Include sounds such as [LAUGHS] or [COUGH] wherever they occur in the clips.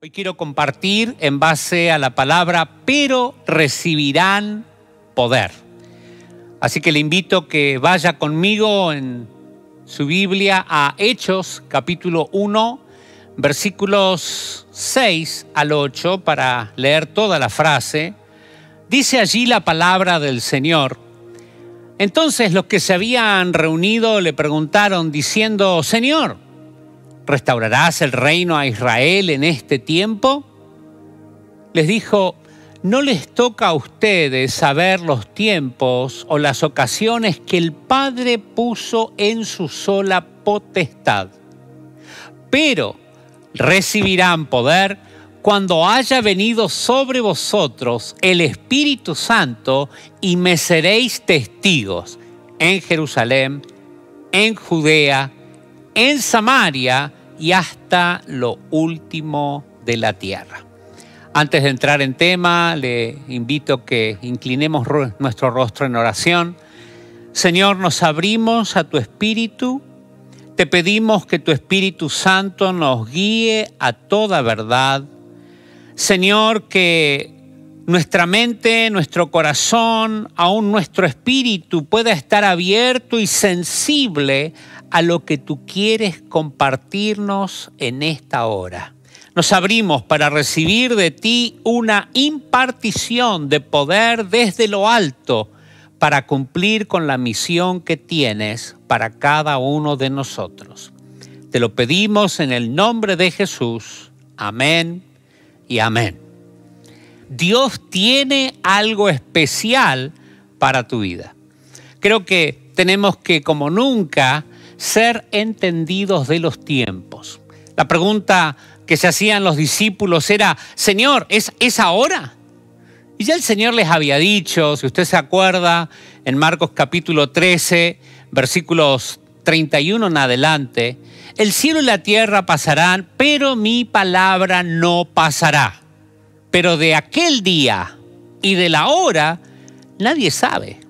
Hoy quiero compartir en base a la palabra, pero recibirán poder. Así que le invito que vaya conmigo en su Biblia a Hechos capítulo 1, versículos 6 al 8 para leer toda la frase. Dice allí la palabra del Señor. Entonces los que se habían reunido le preguntaron diciendo, Señor, ¿Restaurarás el reino a Israel en este tiempo? Les dijo, no les toca a ustedes saber los tiempos o las ocasiones que el Padre puso en su sola potestad, pero recibirán poder cuando haya venido sobre vosotros el Espíritu Santo y me seréis testigos en Jerusalén, en Judea, en Samaria y hasta lo último de la tierra. Antes de entrar en tema, le invito que inclinemos nuestro rostro en oración. Señor, nos abrimos a tu Espíritu. Te pedimos que tu Espíritu Santo nos guíe a toda verdad. Señor, que nuestra mente, nuestro corazón, aún nuestro espíritu pueda estar abierto y sensible a lo que tú quieres compartirnos en esta hora. Nos abrimos para recibir de ti una impartición de poder desde lo alto para cumplir con la misión que tienes para cada uno de nosotros. Te lo pedimos en el nombre de Jesús. Amén y amén. Dios tiene algo especial para tu vida. Creo que tenemos que, como nunca, ser entendidos de los tiempos. La pregunta que se hacían los discípulos era, Señor, ¿es, ¿es ahora? Y ya el Señor les había dicho, si usted se acuerda, en Marcos capítulo 13, versículos 31 en adelante, el cielo y la tierra pasarán, pero mi palabra no pasará. Pero de aquel día y de la hora nadie sabe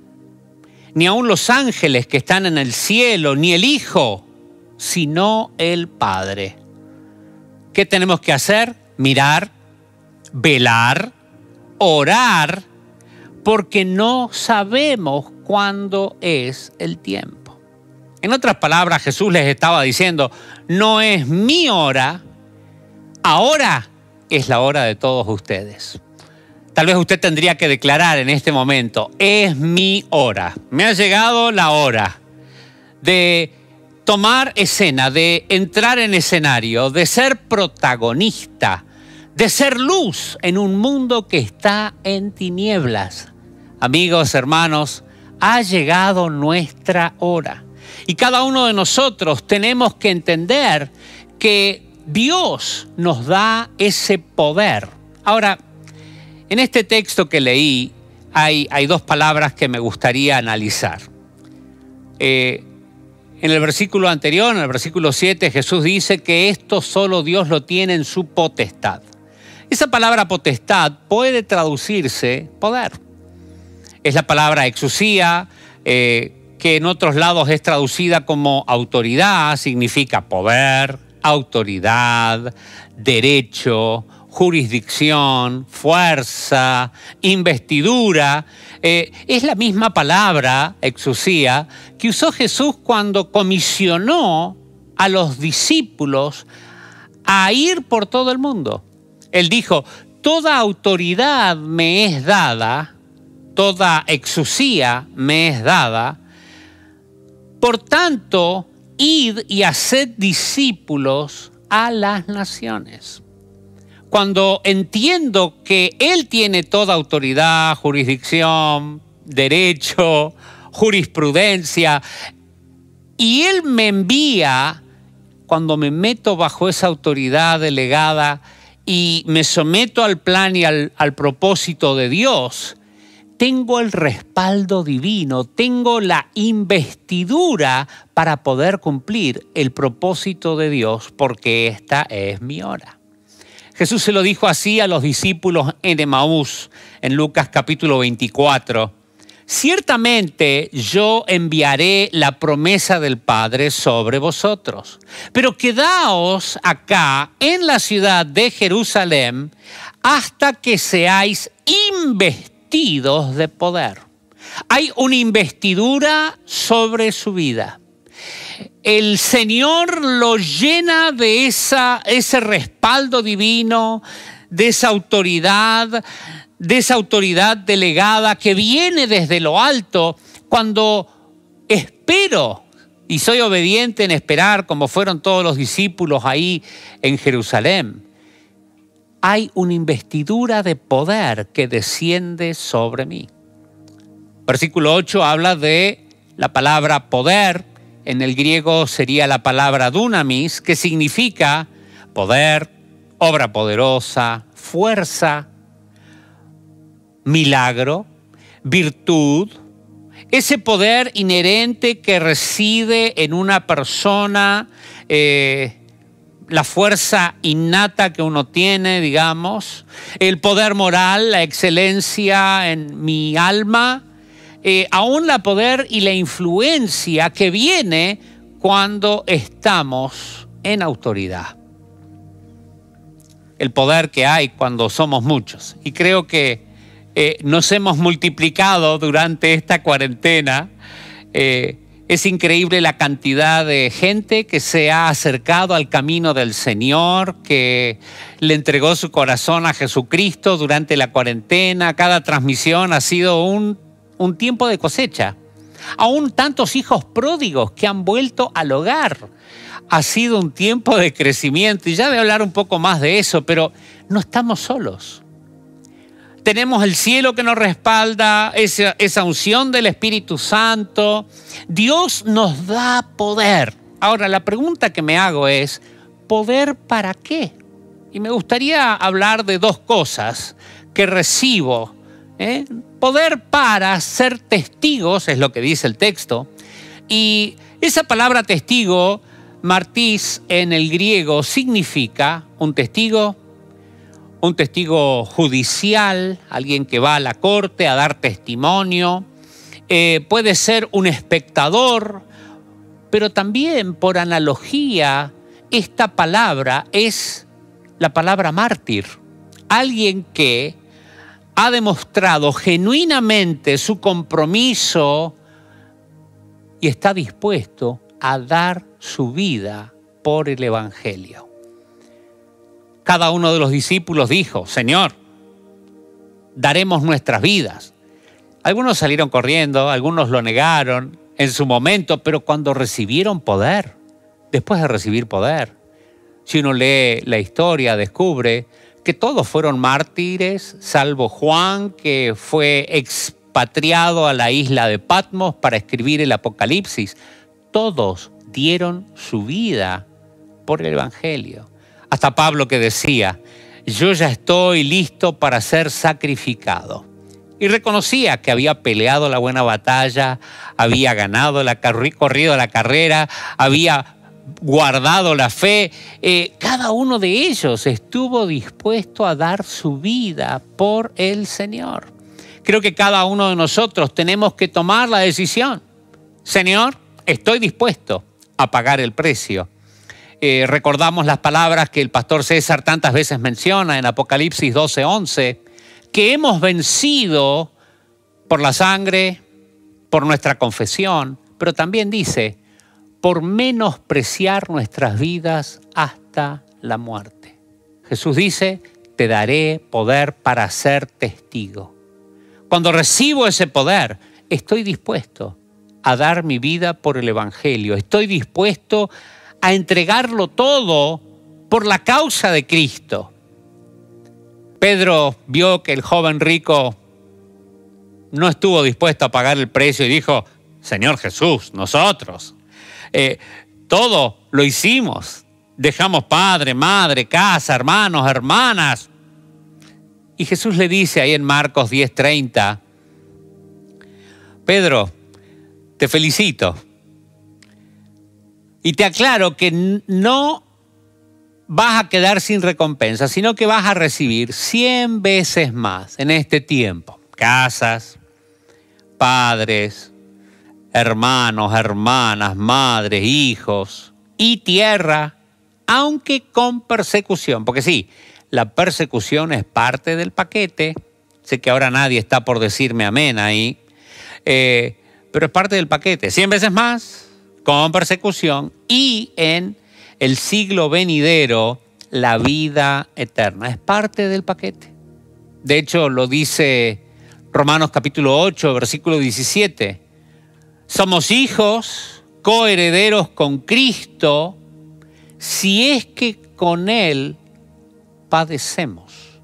ni aun los ángeles que están en el cielo, ni el Hijo, sino el Padre. ¿Qué tenemos que hacer? Mirar, velar, orar, porque no sabemos cuándo es el tiempo. En otras palabras, Jesús les estaba diciendo, no es mi hora, ahora es la hora de todos ustedes. Tal vez usted tendría que declarar en este momento, es mi hora, me ha llegado la hora de tomar escena, de entrar en escenario, de ser protagonista, de ser luz en un mundo que está en tinieblas. Amigos, hermanos, ha llegado nuestra hora. Y cada uno de nosotros tenemos que entender que Dios nos da ese poder. Ahora, en este texto que leí hay, dos palabras que me gustaría analizar. Eh, en el versículo anterior, en el versículo 7, Jesús dice que esto solo Dios lo tiene en su potestad. Esa palabra potestad puede traducirse poder. Es la palabra exusía, eh, que en otros lados es traducida como autoridad, significa poder, autoridad, derecho, jurisdicción, fuerza, investidura. Eh, es la misma palabra, exusía, que usó Jesús cuando comisionó a los discípulos a ir por todo el mundo. Él dijo, toda autoridad me es dada, toda exusía me es dada, por tanto, id y haced discípulos a las naciones cuando entiendo que Él tiene toda autoridad, jurisdicción, derecho, jurisprudencia, y Él me envía, cuando me meto bajo esa autoridad delegada y me someto al plan y al, propósito de Dios, tengo el respaldo divino, tengo la investidura para poder cumplir el propósito de Dios, porque esta es mi hora. Jesús se lo dijo así a los discípulos en Emaús, en Lucas capítulo 24. Ciertamente yo enviaré la promesa del Padre sobre vosotros, pero quedaos acá en la ciudad de Jerusalén hasta que seáis investidos de poder. Hay una investidura sobre su vida. El Señor lo llena de esa, ese respaldo divino, de esa autoridad, de esa autoridad delegada que viene desde lo alto cuando espero y soy obediente en esperar como fueron todos los discípulos ahí en Jerusalén. Hay una investidura de poder que desciende sobre mí. Versículo 8 habla de la palabra poder, en el griego sería la palabra dunamis, que significa poder, obra poderosa, fuerza, milagro, virtud, ese poder inherente que reside en una persona, eh, la fuerza innata que uno tiene, digamos, el poder moral, la excelencia en mi alma, eh, aún la poder y la influencia que viene cuando estamos en autoridad. El poder que hay cuando somos muchos. Y creo que eh, nos hemos multiplicado durante esta cuarentena. Eh, es increíble la cantidad de gente que se ha acercado al camino del Señor, que le entregó su corazón a Jesucristo durante la cuarentena. Cada transmisión ha sido un, un tiempo de cosecha. Aún tantos hijos pródigos que han vuelto al hogar. Ha sido un tiempo de crecimiento y ya voy a hablar un poco más de eso, pero no estamos solos tenemos el cielo que nos respalda, esa, esa, unción del Espíritu Santo. Dios nos da poder. Ahora, la pregunta que me hago es, ¿poder para qué? Y me gustaría hablar de dos cosas que recibo. ¿Eh? Poder para ser testigos, es lo que dice el texto. Y esa palabra testigo, martis en el griego, significa un testigo un testigo judicial, alguien que va a la corte a dar testimonio, eh, puede ser un espectador, pero también por analogía, esta palabra es la palabra mártir, alguien que ha demostrado genuinamente su compromiso y está dispuesto a dar su vida por el Evangelio cada uno de los discípulos dijo, Señor, daremos nuestras vidas. Algunos salieron corriendo, algunos lo negaron en su momento, pero cuando recibieron poder, después de recibir poder, si uno lee la historia, descubre que todos fueron mártires, salvo Juan, que fue expatriado a la isla de Patmos para escribir el Apocalipsis. Todos dieron su vida por el Evangelio. Hasta Pablo que decía, yo ya estoy listo para ser sacrificado. Y reconocía que había peleado la buena batalla, había ganado la corrido la carrera, había guardado la fe. Eh, cada uno de ellos estuvo dispuesto a dar su vida por el Señor. Creo que cada uno de nosotros tenemos que tomar la decisión. Señor, estoy dispuesto a pagar el precio eh, recordamos las palabras que el pastor César tantas veces menciona en Apocalipsis 12:11, que hemos vencido por la sangre, por nuestra confesión, pero también dice, por menospreciar nuestras vidas hasta la muerte. Jesús dice, te daré poder para ser testigo. Cuando recibo ese poder, estoy dispuesto a dar mi vida por el Evangelio, estoy dispuesto a entregarlo todo por la causa de Cristo. Pedro vio que el joven rico no estuvo dispuesto a pagar el precio y dijo, Señor Jesús, nosotros, eh, todo lo hicimos. Dejamos padre, madre, casa, hermanos, hermanas. Y Jesús le dice ahí en Marcos 10:30, Pedro, te felicito y te aclaro que no vas a quedar sin recompensa, sino que vas a recibir 100 veces más en este tiempo. Casas, padres, hermanos, hermanas, madres, hijos y tierra, aunque con persecución. Porque sí, la persecución es parte del paquete. Sé que ahora nadie está por decirme amén ahí, eh, pero es parte del paquete. Cien veces más, con persecución y en el siglo venidero, la vida eterna. Es parte del paquete. De hecho, lo dice Romanos capítulo 8, versículo 17. Somos hijos, coherederos con Cristo, si es que con Él padecemos.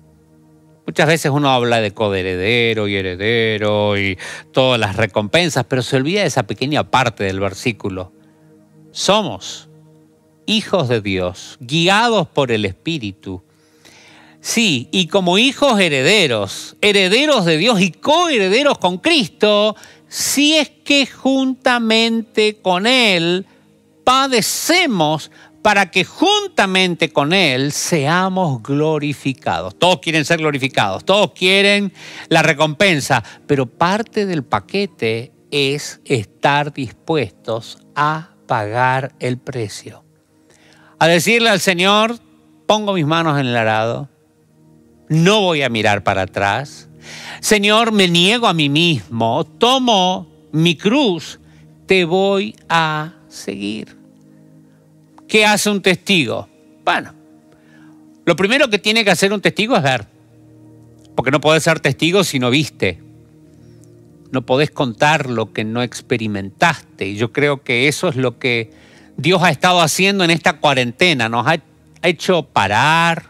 Muchas veces uno habla de coheredero y heredero y todas las recompensas, pero se olvida de esa pequeña parte del versículo. Somos hijos de Dios, guiados por el Espíritu. Sí, y como hijos herederos, herederos de Dios y coherederos con Cristo, si es que juntamente con Él padecemos para que juntamente con Él seamos glorificados. Todos quieren ser glorificados, todos quieren la recompensa, pero parte del paquete es estar dispuestos a pagar el precio. A decirle al Señor, pongo mis manos en el arado, no voy a mirar para atrás. Señor, me niego a mí mismo, tomo mi cruz, te voy a seguir. ¿Qué hace un testigo? Bueno, lo primero que tiene que hacer un testigo es ver, porque no podés ser testigo si no viste. No podés contar lo que no experimentaste. Y yo creo que eso es lo que Dios ha estado haciendo en esta cuarentena. Nos ha hecho parar,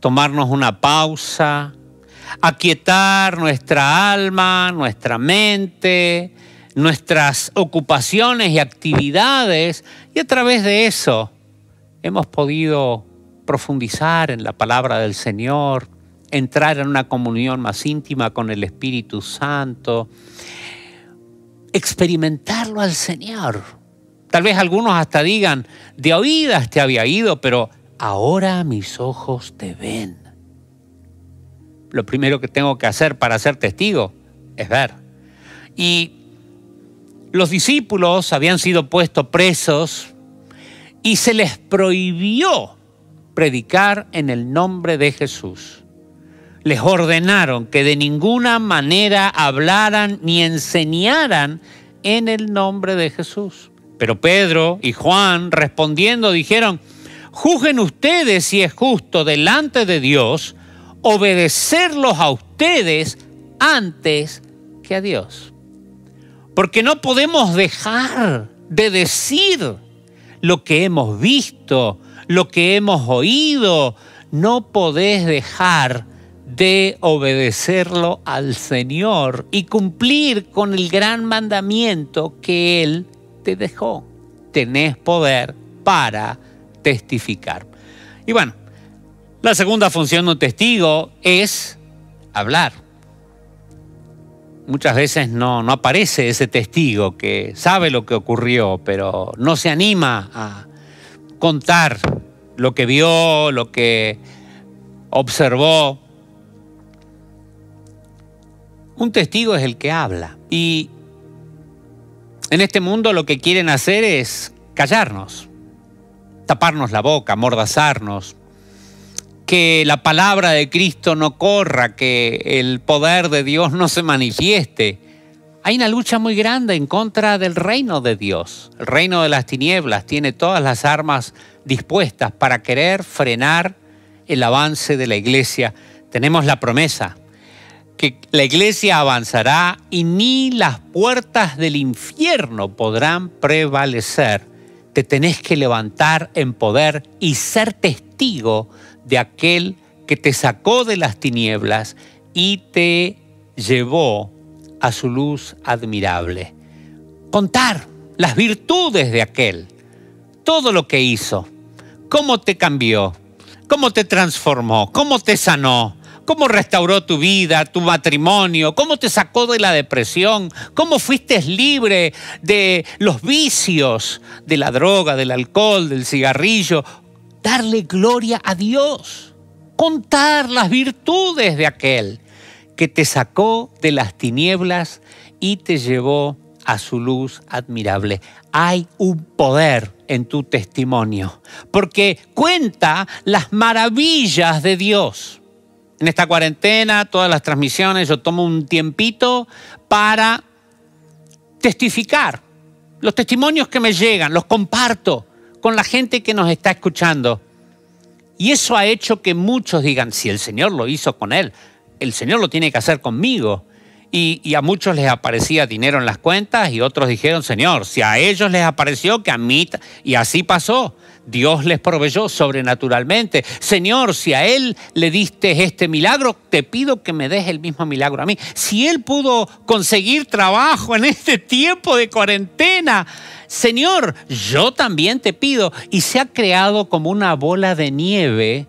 tomarnos una pausa, aquietar nuestra alma, nuestra mente, nuestras ocupaciones y actividades y a través de eso hemos podido profundizar en la palabra del Señor, entrar en una comunión más íntima con el Espíritu Santo, experimentarlo al Señor. Tal vez algunos hasta digan, de oídas te había ido, pero ahora mis ojos te ven. Lo primero que tengo que hacer para ser testigo es ver. Y los discípulos habían sido puestos presos y se les prohibió predicar en el nombre de Jesús. Les ordenaron que de ninguna manera hablaran ni enseñaran en el nombre de Jesús. Pero Pedro y Juan respondiendo dijeron, Juzguen ustedes si es justo delante de Dios obedecerlos a ustedes antes que a Dios. Porque no podemos dejar de decir lo que hemos visto, lo que hemos oído. No podés dejar de obedecerlo al Señor y cumplir con el gran mandamiento que Él te dejó. Tenés poder para testificar. Y bueno, la segunda función de un testigo es hablar. Muchas veces no, no aparece ese testigo que sabe lo que ocurrió, pero no se anima a contar lo que vio, lo que observó. Un testigo es el que habla. Y en este mundo lo que quieren hacer es callarnos taparnos la boca, mordazarnos, que la palabra de Cristo no corra, que el poder de Dios no se manifieste. Hay una lucha muy grande en contra del reino de Dios. El reino de las tinieblas tiene todas las armas dispuestas para querer frenar el avance de la iglesia. Tenemos la promesa que la iglesia avanzará y ni las puertas del infierno podrán prevalecer te tenés que levantar en poder y ser testigo de aquel que te sacó de las tinieblas y te llevó a su luz admirable. Contar las virtudes de aquel, todo lo que hizo, cómo te cambió, cómo te transformó, cómo te sanó, cómo restauró tu vida, tu matrimonio, cómo te sacó de la depresión, cómo fuiste libre de los vicios, de la droga, del alcohol, del cigarrillo. Darle gloria a Dios, contar las virtudes de aquel que te sacó de las tinieblas y te llevó a su luz admirable. Hay un poder en tu testimonio, porque cuenta las maravillas de Dios. En esta cuarentena, todas las transmisiones, yo tomo un tiempito para testificar. Los testimonios que me llegan, los comparto con la gente que nos está escuchando. Y eso ha hecho que muchos digan, si el Señor lo hizo con él, el Señor lo tiene que hacer conmigo. Y, a muchos les aparecía dinero en las cuentas y otros dijeron, Señor, si a ellos les apareció, que a mí... Y así pasó. Dios les proveyó sobrenaturalmente. Señor, si a Él le diste este milagro, te pido que me des el mismo milagro a mí. Si Él pudo conseguir trabajo en este tiempo de cuarentena, Señor, yo también te pido. Y se ha creado como una bola de nieve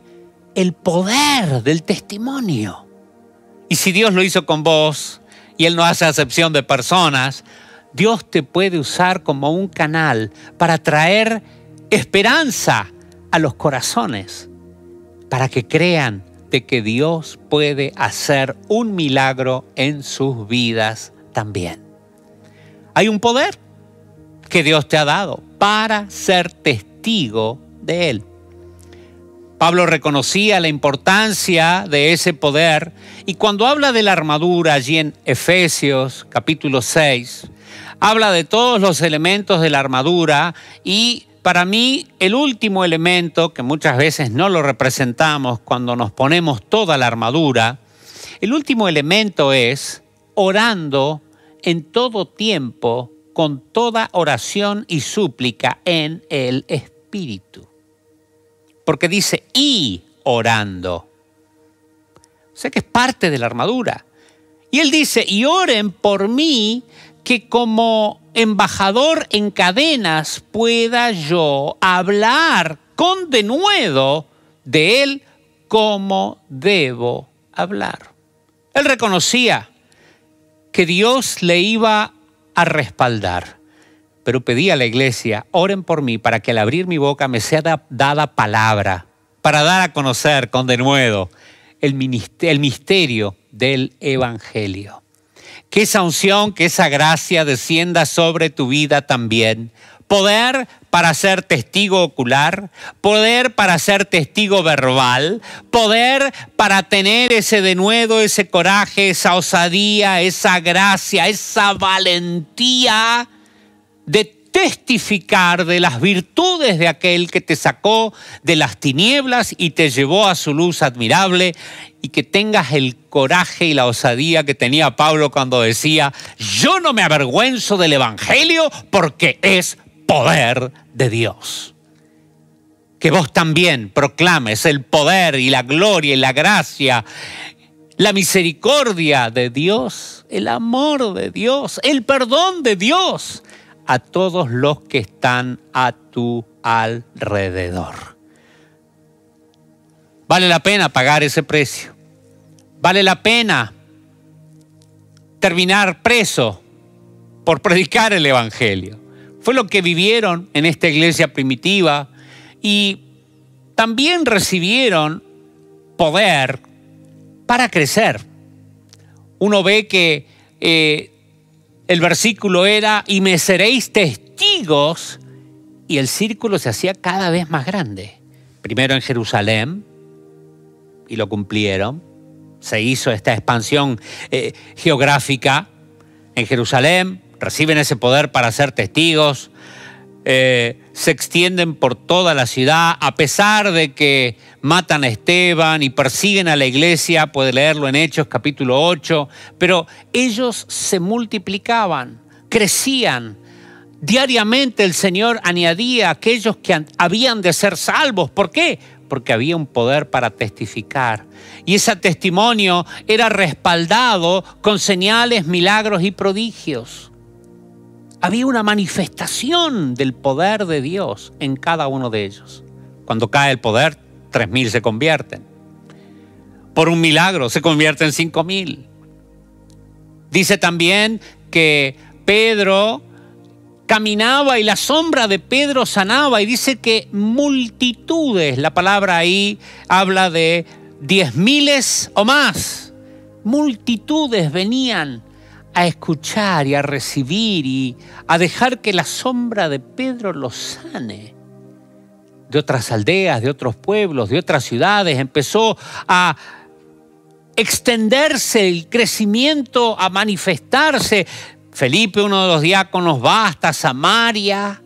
el poder del testimonio. Y si Dios lo hizo con vos, y Él no hace acepción de personas, Dios te puede usar como un canal para traer esperanza a los corazones, para que crean de que Dios puede hacer un milagro en sus vidas también. Hay un poder que Dios te ha dado para ser testigo de Él. Pablo reconocía la importancia de ese poder y cuando habla de la armadura allí en Efesios capítulo 6, habla de todos los elementos de la armadura y para mí el último elemento que muchas veces no lo representamos cuando nos ponemos toda la armadura, el último elemento es orando en todo tiempo con toda oración y súplica en el Espíritu porque dice y orando. O sea que es parte de la armadura. Y él dice, y oren por mí, que como embajador en cadenas pueda yo hablar con denuedo de él como debo hablar. Él reconocía que Dios le iba a respaldar pero pedí a la iglesia, oren por mí para que al abrir mi boca me sea dada palabra, para dar a conocer con denuedo el, el misterio del Evangelio. Que esa unción, que esa gracia descienda sobre tu vida también. Poder para ser testigo ocular, poder para ser testigo verbal, poder para tener ese denuedo, ese coraje, esa osadía, esa gracia, esa valentía de testificar de las virtudes de aquel que te sacó de las tinieblas y te llevó a su luz admirable y que tengas el coraje y la osadía que tenía Pablo cuando decía, yo no me avergüenzo del Evangelio porque es poder de Dios. Que vos también proclames el poder y la gloria y la gracia, la misericordia de Dios, el amor de Dios, el perdón de Dios a todos los que están a tu alrededor. Vale la pena pagar ese precio. Vale la pena terminar preso por predicar el Evangelio. Fue lo que vivieron en esta iglesia primitiva y también recibieron poder para crecer. Uno ve que eh, el versículo era, y me seréis testigos, y el círculo se hacía cada vez más grande. Primero en Jerusalén, y lo cumplieron. Se hizo esta expansión eh, geográfica en Jerusalén, reciben ese poder para ser testigos, eh, se extienden por toda la ciudad, a pesar de que matan a Esteban y persiguen a la iglesia, puede leerlo en Hechos capítulo 8, pero ellos se multiplicaban, crecían. Diariamente el Señor añadía a aquellos que habían de ser salvos. ¿Por qué? Porque había un poder para testificar. Y ese testimonio era respaldado con señales, milagros y prodigios había una manifestación del poder de Dios en cada uno de ellos. Cuando cae el poder, tres mil se convierten. Por un milagro se convierten cinco mil. Dice también que Pedro caminaba y la sombra de Pedro sanaba y dice que multitudes, la palabra ahí habla de diez miles o más, multitudes venían a escuchar y a recibir y a dejar que la sombra de Pedro los sane. De otras aldeas, de otros pueblos, de otras ciudades, empezó a extenderse el crecimiento, a manifestarse. Felipe, uno de los diáconos, va hasta Samaria,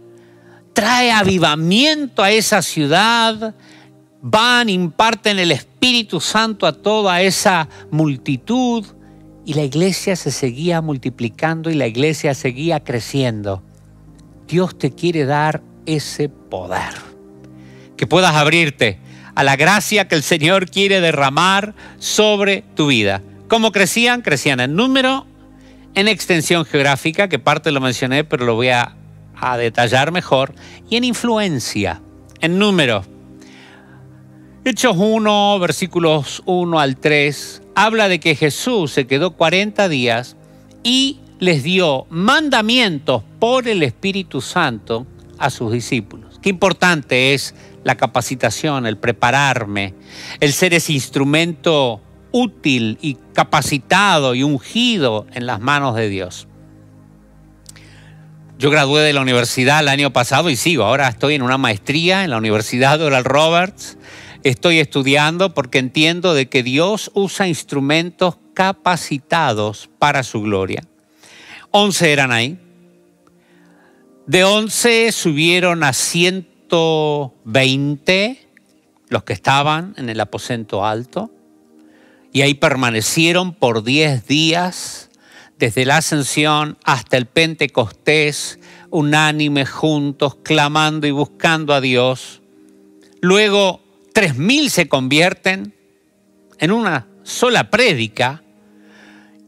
trae avivamiento a esa ciudad, van, imparten el Espíritu Santo a toda esa multitud y la iglesia se seguía multiplicando y la iglesia seguía creciendo. Dios te quiere dar ese poder, que puedas abrirte a la gracia que el Señor quiere derramar sobre tu vida. ¿Cómo crecían? Crecían en número, en extensión geográfica, que parte lo mencioné, pero lo voy a, detallar mejor, y en influencia, en número. Hechos 1, versículos 1 al 3, habla de que Jesús se quedó 40 días y les dio mandamientos por el Espíritu Santo a sus discípulos. Qué importante es la capacitación, el prepararme, el ser ese instrumento útil y capacitado y ungido en las manos de Dios. Yo gradué de la universidad el año pasado y sigo, ahora estoy en una maestría en la Universidad de Oral Roberts. Estoy estudiando porque entiendo de que Dios usa instrumentos capacitados para su gloria. Once eran ahí. De once subieron a ciento 120 los que estaban en el aposento alto y ahí permanecieron por 10 días desde la ascensión hasta el Pentecostés, unánime juntos, clamando y buscando a Dios. Luego, 3.000 se convierten en una sola prédica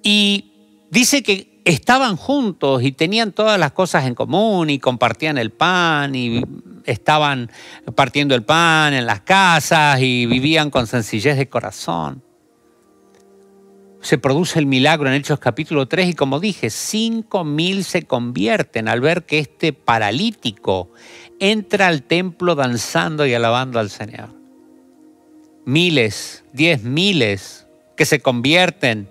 y dice que estaban juntos y tenían todas las cosas en común y compartían el pan y estaban partiendo el pan en las casas y vivían con sencillez de corazón. Se produce el milagro en Hechos capítulo 3 y como dije, cinco mil se convierten al ver que este paralítico entra al templo danzando y alabando al Señor. Miles, diez miles que se convierten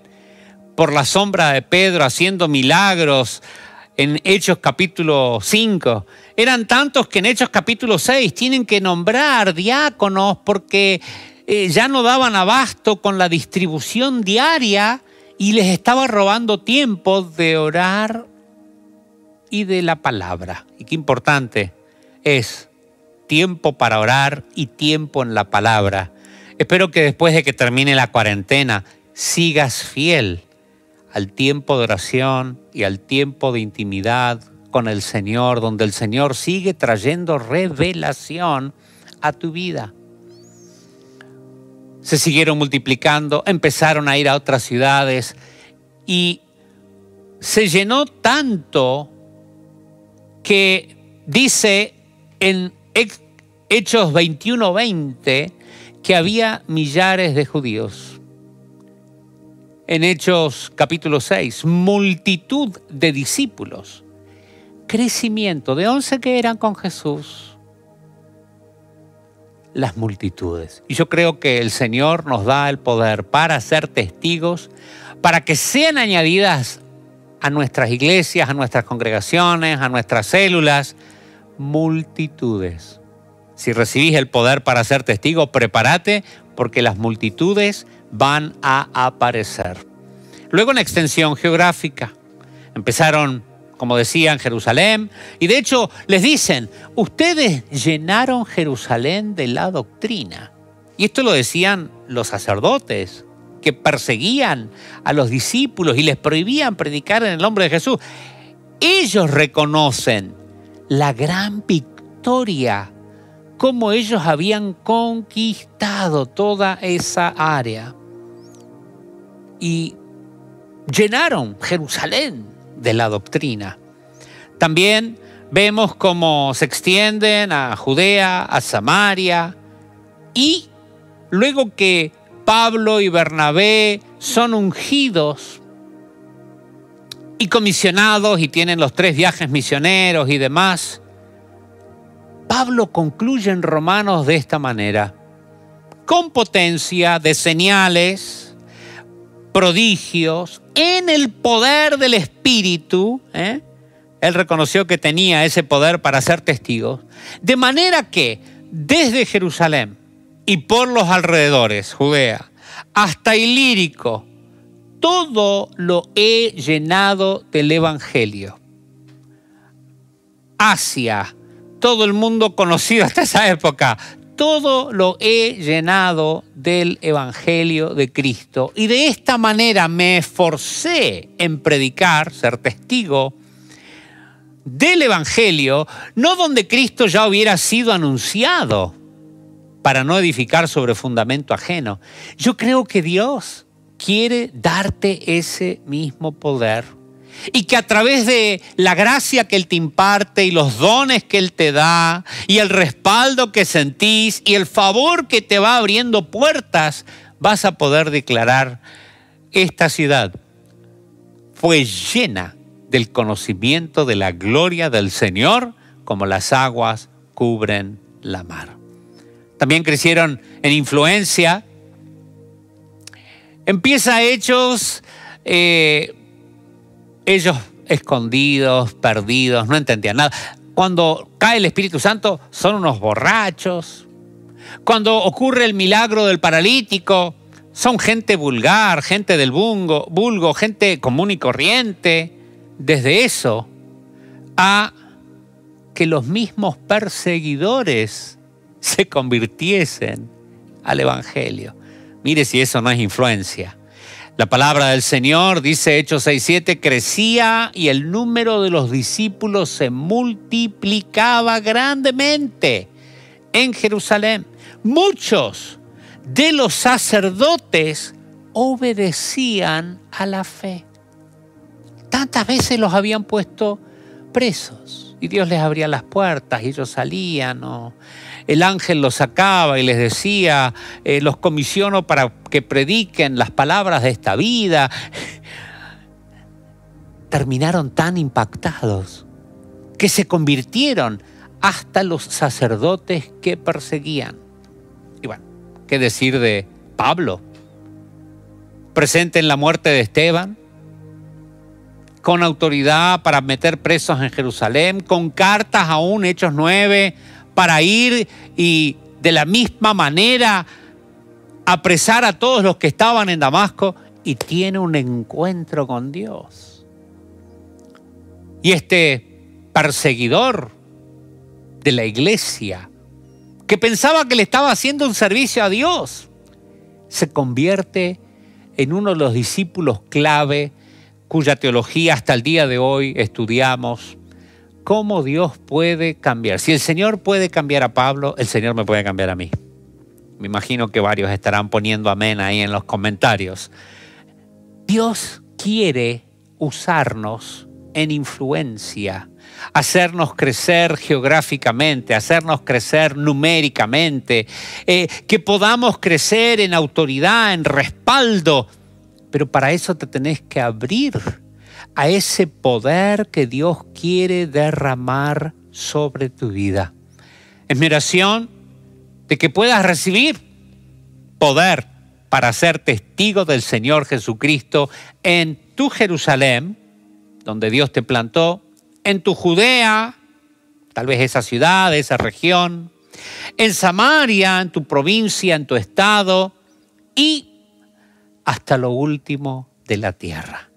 por la sombra de Pedro haciendo milagros en Hechos capítulo 5. Eran tantos que en Hechos capítulo 6 tienen que nombrar diáconos porque eh, ya no daban abasto con la distribución diaria y les estaba robando tiempo de orar y de la palabra. Y qué importante es tiempo para orar y tiempo en la palabra. Espero que después de que termine la cuarentena sigas fiel al tiempo de oración y al tiempo de intimidad con el Señor, donde el Señor sigue trayendo revelación a tu vida. Se siguieron multiplicando, empezaron a ir a otras ciudades y se llenó tanto que dice en Hechos 21:20 que había millares de judíos en Hechos capítulo 6, multitud de discípulos, crecimiento de once que eran con Jesús, las multitudes. Y yo creo que el Señor nos da el poder para ser testigos, para que sean añadidas a nuestras iglesias, a nuestras congregaciones, a nuestras células, multitudes. Si recibís el poder para ser testigo, prepárate porque las multitudes van a aparecer. Luego en extensión geográfica. Empezaron, como decía, en Jerusalén. Y de hecho les dicen, ustedes llenaron Jerusalén de la doctrina. Y esto lo decían los sacerdotes, que perseguían a los discípulos y les prohibían predicar en el nombre de Jesús. Ellos reconocen la gran victoria cómo ellos habían conquistado toda esa área. Y llenaron Jerusalén de la doctrina. También vemos cómo se extienden a Judea, a Samaria, y luego que Pablo y Bernabé son ungidos y comisionados y tienen los tres viajes misioneros y demás, Pablo concluye en Romanos de esta manera, con potencia de señales, prodigios, en el poder del Espíritu. ¿eh? Él reconoció que tenía ese poder para ser testigo. De manera que desde Jerusalén y por los alrededores, Judea, hasta Ilírico, todo lo he llenado del Evangelio. Asia, todo el mundo conocido hasta esa época, todo lo he llenado del Evangelio de Cristo. Y de esta manera me esforcé en predicar, ser testigo del Evangelio, no donde Cristo ya hubiera sido anunciado, para no edificar sobre fundamento ajeno. Yo creo que Dios quiere darte ese mismo poder y que a través de la gracia que Él te imparte y los dones que Él te da y el respaldo que sentís y el favor que te va abriendo puertas, vas a poder declarar, esta ciudad fue llena del conocimiento de la gloria del Señor como las aguas cubren la mar. También crecieron en influencia. Empieza Hechos, eh, ellos escondidos, perdidos, no entendían nada. Cuando cae el Espíritu Santo son unos borrachos. Cuando ocurre el milagro del paralítico, son gente vulgar, gente del vulgo, gente común y corriente desde eso a que los mismos perseguidores se convirtiesen al Evangelio. Mire si eso no es influencia. La palabra del Señor, dice Hechos 6.7, crecía y el número de los discípulos se multiplicaba grandemente en Jerusalén. Muchos de los sacerdotes obedecían a la fe. Tantas veces los habían puesto presos y Dios les abría las puertas y ellos salían. o El ángel los sacaba y les decía, eh, los comisiono para que prediquen las palabras de esta vida. [LAUGHS] Terminaron tan impactados que se convirtieron hasta los sacerdotes que perseguían. Y bueno, ¿qué decir de Pablo? Presente en la muerte de Esteban, con autoridad para meter presos en Jerusalén, con cartas aún, Hechos 9, para ir y de la misma manera apresar a todos los que estaban en Damasco y tiene un encuentro con Dios. Y este perseguidor de la iglesia, que pensaba que le estaba haciendo un servicio a Dios, se convierte en uno de los discípulos clave cuya teología hasta el día de hoy estudiamos, cómo Dios puede cambiar. Si el Señor puede cambiar a Pablo, el Señor me puede cambiar a mí. Me imagino que varios estarán poniendo amén ahí en los comentarios. Dios quiere usarnos en influencia, hacernos crecer geográficamente, hacernos crecer numéricamente, eh, que podamos crecer en autoridad, en respaldo pero para eso te tenés que abrir a ese poder que Dios quiere derramar sobre tu vida. Es mi oración de que puedas recibir poder para ser testigo del Señor Jesucristo en tu Jerusalén, donde Dios te plantó, en tu Judea, tal vez esa ciudad, esa región, en Samaria, en tu provincia, en tu estado, y hasta lo último de la tierra.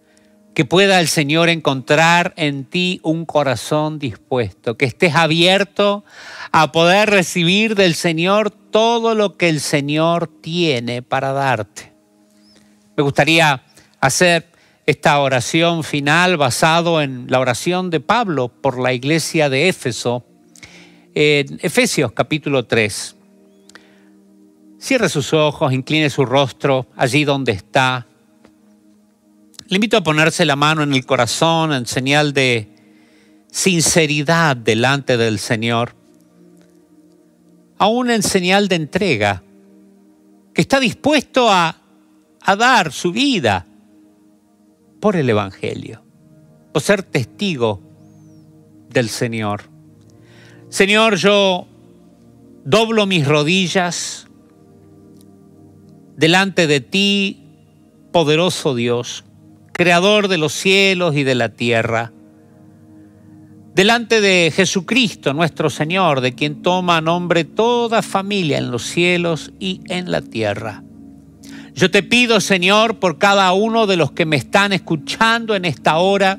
Que pueda el Señor encontrar en ti un corazón dispuesto, que estés abierto a poder recibir del Señor todo lo que el Señor tiene para darte. Me gustaría hacer esta oración final basado en la oración de Pablo por la iglesia de Éfeso, en Efesios capítulo 3. Cierre sus ojos, incline su rostro allí donde está. Le invito a ponerse la mano en el corazón en señal de sinceridad delante del Señor, aún en señal de entrega, que está dispuesto a, a dar su vida por el Evangelio, por ser testigo del Señor. Señor, yo doblo mis rodillas delante de ti poderoso Dios, creador de los cielos y de la tierra, delante de Jesucristo nuestro Señor, de quien toma nombre toda familia en los cielos y en la tierra. Yo te pido, Señor, por cada uno de los que me están escuchando en esta hora,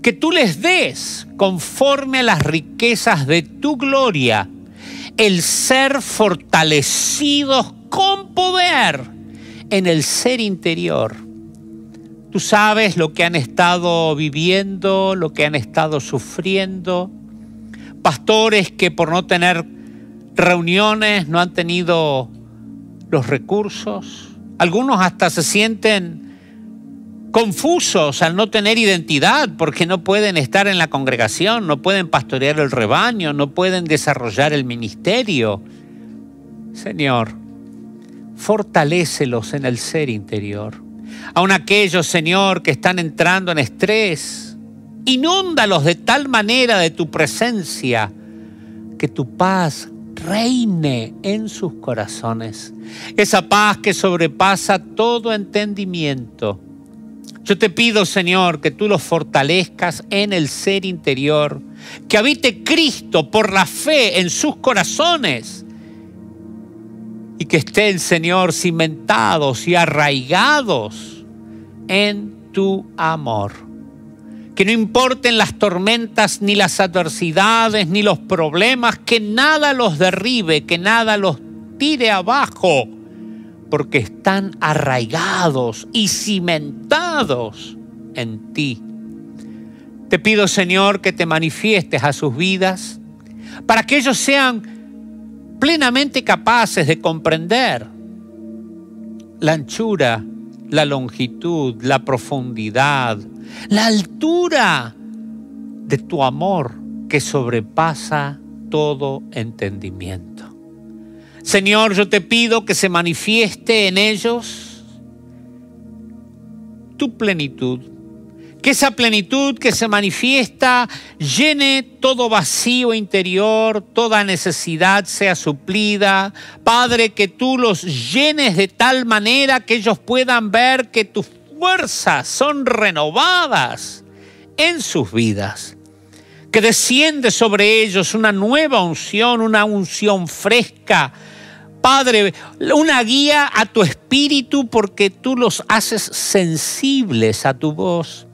que tú les des, conforme a las riquezas de tu gloria, el ser fortalecidos con poder en el ser interior Tú sabes lo que han estado viviendo, lo que han estado sufriendo. Pastores que por no tener reuniones no han tenido los recursos. Algunos hasta se sienten confusos al no tener identidad porque no pueden estar en la congregación, no pueden pastorear el rebaño, no pueden desarrollar el ministerio. Señor, fortalécelos en el ser interior. Aun aquellos, Señor, que están entrando en estrés, inúndalos de tal manera de tu presencia que tu paz reine en sus corazones. Esa paz que sobrepasa todo entendimiento. Yo te pido, Señor, que tú los fortalezcas en el ser interior, que habite Cristo por la fe en sus corazones y que estén, Señor, cimentados y arraigados en tu amor. Que no importen las tormentas, ni las adversidades, ni los problemas, que nada los derribe, que nada los tire abajo, porque están arraigados y cimentados en ti. Te pido, Señor, que te manifiestes a sus vidas para que ellos sean plenamente capaces de comprender la anchura, la longitud, la profundidad, la altura de tu amor que sobrepasa todo entendimiento. Señor, yo te pido que se manifieste en ellos tu plenitud, que esa plenitud que se manifiesta llene todo vacío interior, toda necesidad sea suplida. Padre, que tú los llenes de tal manera que ellos puedan ver que tus fuerzas son renovadas en sus vidas. Que desciende sobre ellos una nueva unción, una unción fresca, Padre, una guía a tu espíritu porque tú los haces sensibles a tu voz.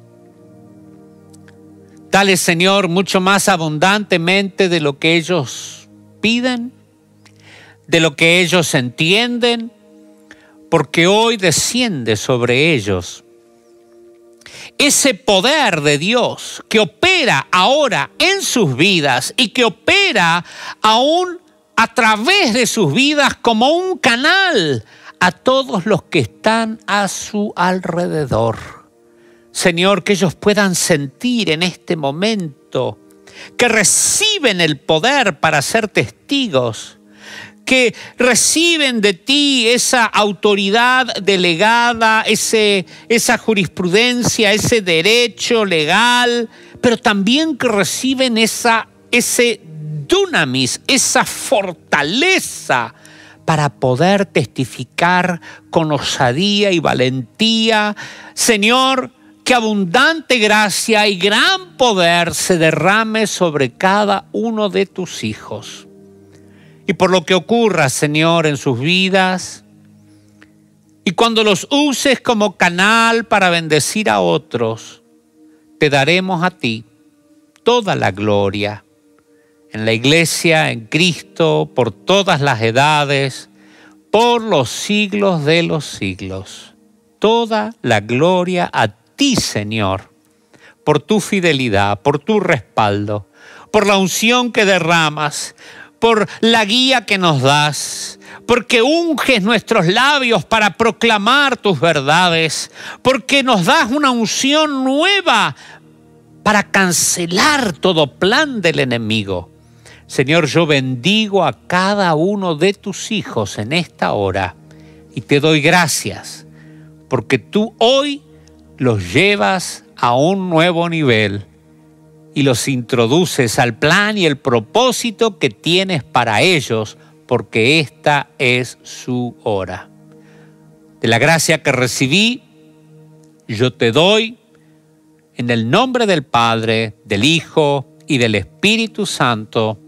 Dale, Señor, mucho más abundantemente de lo que ellos piden, de lo que ellos entienden, porque hoy desciende sobre ellos ese poder de Dios que opera ahora en sus vidas y que opera aún a través de sus vidas como un canal a todos los que están a su alrededor. Señor, que ellos puedan sentir en este momento que reciben el poder para ser testigos, que reciben de ti esa autoridad delegada, ese, esa jurisprudencia, ese derecho legal, pero también que reciben esa, ese dunamis, esa fortaleza para poder testificar con osadía y valentía. Señor, que abundante gracia y gran poder se derrame sobre cada uno de tus hijos. Y por lo que ocurra, Señor, en sus vidas, y cuando los uses como canal para bendecir a otros, te daremos a ti toda la gloria. En la iglesia, en Cristo, por todas las edades, por los siglos de los siglos. Toda la gloria a ti, Señor, por tu fidelidad, por tu respaldo, por la unción que derramas, por la guía que nos das, porque unges nuestros labios para proclamar tus verdades, porque nos das una unción nueva para cancelar todo plan del enemigo. Señor, yo bendigo a cada uno de tus hijos en esta hora y te doy gracias, porque tú hoy los llevas a un nuevo nivel y los introduces al plan y el propósito que tienes para ellos, porque esta es su hora. De la gracia que recibí, yo te doy en el nombre del Padre, del Hijo y del Espíritu Santo.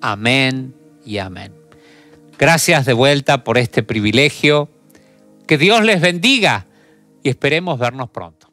Amén y amén. Gracias de vuelta por este privilegio. Que Dios les bendiga y esperemos vernos pronto.